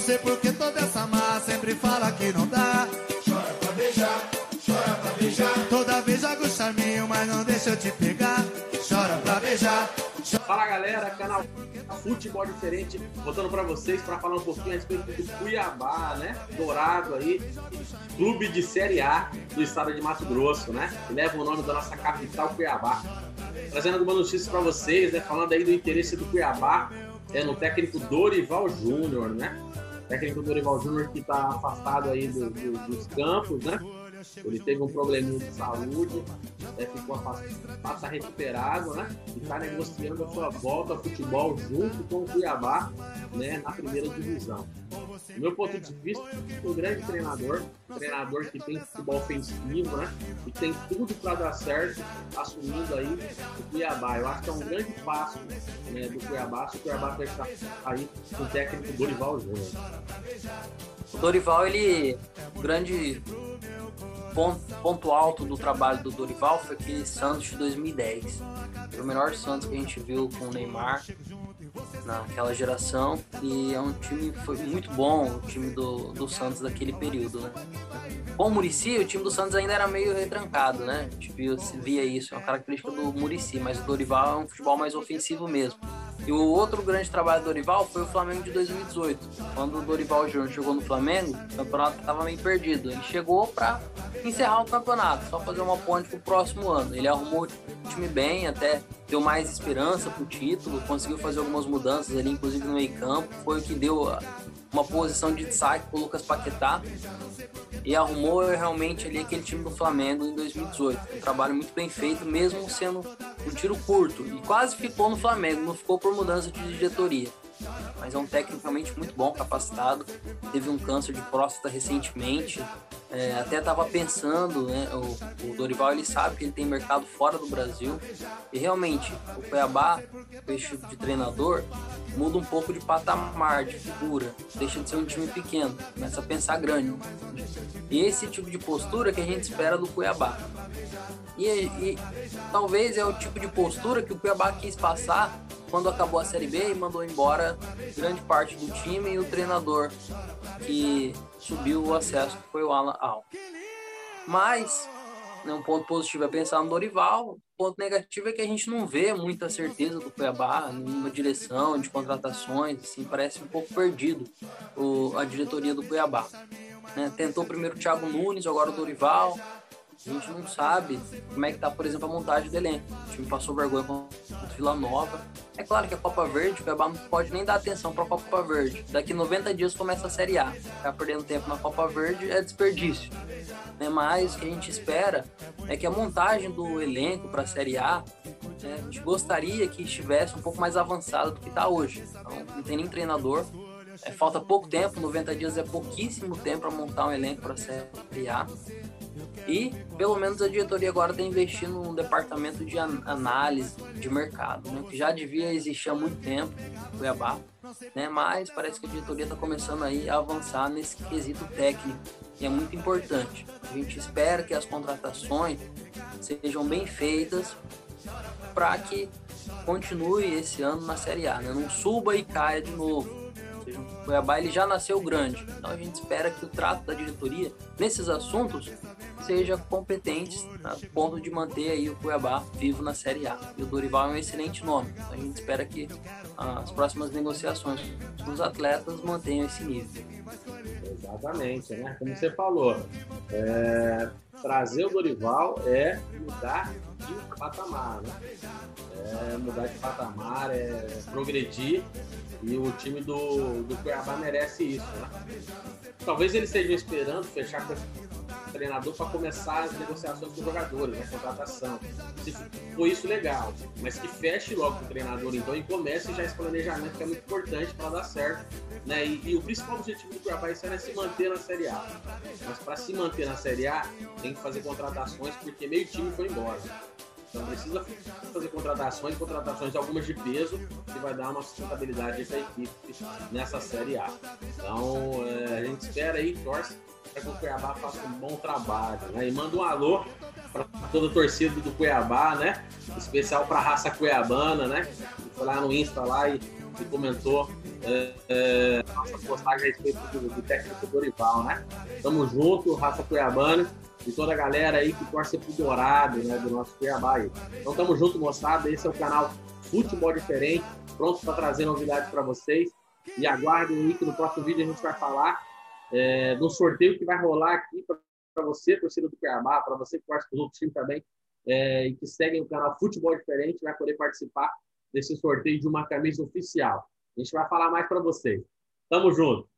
Não sei por que toda essa má sempre fala que não dá. Chora pra beijar, chora pra beijar. Toda vez joga o charminho, mas não deixa eu te pegar. Chora pra beijar. Fala galera, canal Futebol Diferente, voltando para vocês para falar um pouquinho a respeito do Cuiabá, né? Dourado aí, clube de Série A do estado de Mato Grosso, né? Que leva o nome da nossa capital, Cuiabá. Trazendo algumas notícias para vocês, né? Falando aí do interesse do Cuiabá é no técnico Dorival Júnior, né? Técnico Dorival Júnior que está afastado aí do, do, dos campos, né? Ele teve um probleminha de saúde, é, ficou passa recuperado, né? E está negociando a sua volta ao futebol junto com o Cuiabá, né? Na primeira divisão. Do meu ponto de vista, um grande treinador, treinador que tem futebol ofensivo, né? E tem tudo para dar certo, assumindo aí o Cuiabá. Eu acho que é um grande passo né, do Cuiabá, se o Cuiabá estar aí com o técnico Dorival Júnior. O Dorival, ele, grande ponto, ponto alto do trabalho do Dorival foi aquele Santos de 2010. Foi o melhor Santos que a gente viu com o Neymar naquela geração e é um time foi muito bom o time do, do Santos daquele período, né? Com o Murici, o time do Santos ainda era meio retrancado, né? A gente via, via isso, é uma característica do Murici, mas o Dorival é um futebol mais ofensivo mesmo. E o outro grande trabalho do Dorival foi o Flamengo de 2018. Quando o Dorival Júnior chegou no Flamengo, o campeonato estava meio perdido. Ele chegou para encerrar o campeonato, só fazer uma ponte para o próximo ano. Ele arrumou o time bem, até deu mais esperança para o título, conseguiu fazer algumas mudanças ali, inclusive no meio campo. Foi o que deu uma posição de destaque para o Lucas Paquetá e arrumou realmente ali aquele time do Flamengo em 2018. Um trabalho muito bem feito, mesmo sendo um tiro curto. E quase ficou no Flamengo, não ficou por mudança de diretoria. Mas é um técnico realmente muito bom, capacitado. Teve um câncer de próstata recentemente. É, até estava pensando, né? O, o, Dorival ele sabe que ele tem mercado fora do Brasil. E realmente, o Cuiabá, tipo de treinador, muda um pouco de patamar, de figura. Deixa de ser um time pequeno, começa a pensar grande. E esse tipo de postura que a gente espera do Cuiabá. E, e talvez é o tipo de postura que o Cuiabá quis passar quando acabou a Série B e mandou embora grande parte do time e o treinador que subiu o acesso, foi o Alan Al. Mas, né, um ponto positivo é pensar no Dorival, ponto negativo é que a gente não vê muita certeza do Cuiabá, nenhuma direção de contratações, assim, parece um pouco perdido o, a diretoria do Cuiabá. Né? Tentou primeiro o Thiago Nunes, agora o Dorival, a gente não sabe como é que tá, por exemplo, a montagem do elenco. O time passou vergonha o Vila Nova. É claro que a Copa Verde, o Cuiabá não pode nem dar atenção para a Copa Verde. Daqui 90 dias começa a Série A. Ficar perdendo tempo na Copa Verde é desperdício. Né? Mas o que a gente espera é que a montagem do elenco para a Série A né, a gente gostaria que estivesse um pouco mais avançada do que está hoje. Então, não tem nem treinador, é, falta pouco tempo, 90 dias é pouquíssimo tempo para montar um elenco para Série A. E pelo menos a diretoria agora está investindo num departamento de an análise de mercado, né? que já devia existir há muito tempo, Cuiabá, né? mas parece que a diretoria está começando aí a avançar nesse quesito técnico, e é muito importante. A gente espera que as contratações sejam bem feitas para que continue esse ano na Série A, né? não suba e caia de novo Cuiabá ele já nasceu grande. Então a gente espera que o trato da diretoria nesses assuntos seja competente a ponto de manter aí o Cuiabá vivo na Série A. E o Dorival é um excelente nome. Então a gente espera que as próximas negociações dos atletas mantenham esse nível. Exatamente, né? Como você falou, é, trazer o Dorival é mudar de patamar, né? É mudar de patamar, é progredir e o time do, do Cuiabá merece isso, né? Talvez eles estejam esperando fechar com o treinador para começar as negociações com os jogadores, a contratação. Se for isso, legal. Mas que feche logo com o treinador, então, e comece já esse planejamento que é muito importante para dar certo. Né? E, e, o principal objetivo do Cuiabá esse é se manter na Série A. Mas para se manter na Série A, tem que fazer contratações, porque meio time foi embora. Então precisa fazer contratações, contratações algumas de peso, que vai dar uma sustentabilidade para a equipe nessa Série A. Então é, a gente espera aí, torce para que o Cuiabá faça um bom trabalho. Né? E manda um alô para toda a torcida do Cuiabá, né? Especial para a raça cuiabana, né? Foi lá no Insta lá e, e comentou é, é, nossa postagem a respeito do, do técnico Dorival, né? Tamo junto, Raça Cuiabana e toda a galera aí que torce pro Dourado, né? Do nosso Cuiabá. Então tamo junto, moçada. Esse é o canal Futebol Diferente, pronto para trazer novidades para vocês. E aguardem aí que no próximo vídeo a gente vai falar é, do sorteio que vai rolar aqui para você, torcida do Cuiabá, para você que torce para os outros times também, é, e que seguem o canal Futebol Diferente, vai poder participar desse sorteio de uma camisa oficial. A gente vai falar mais para vocês. Tamo junto!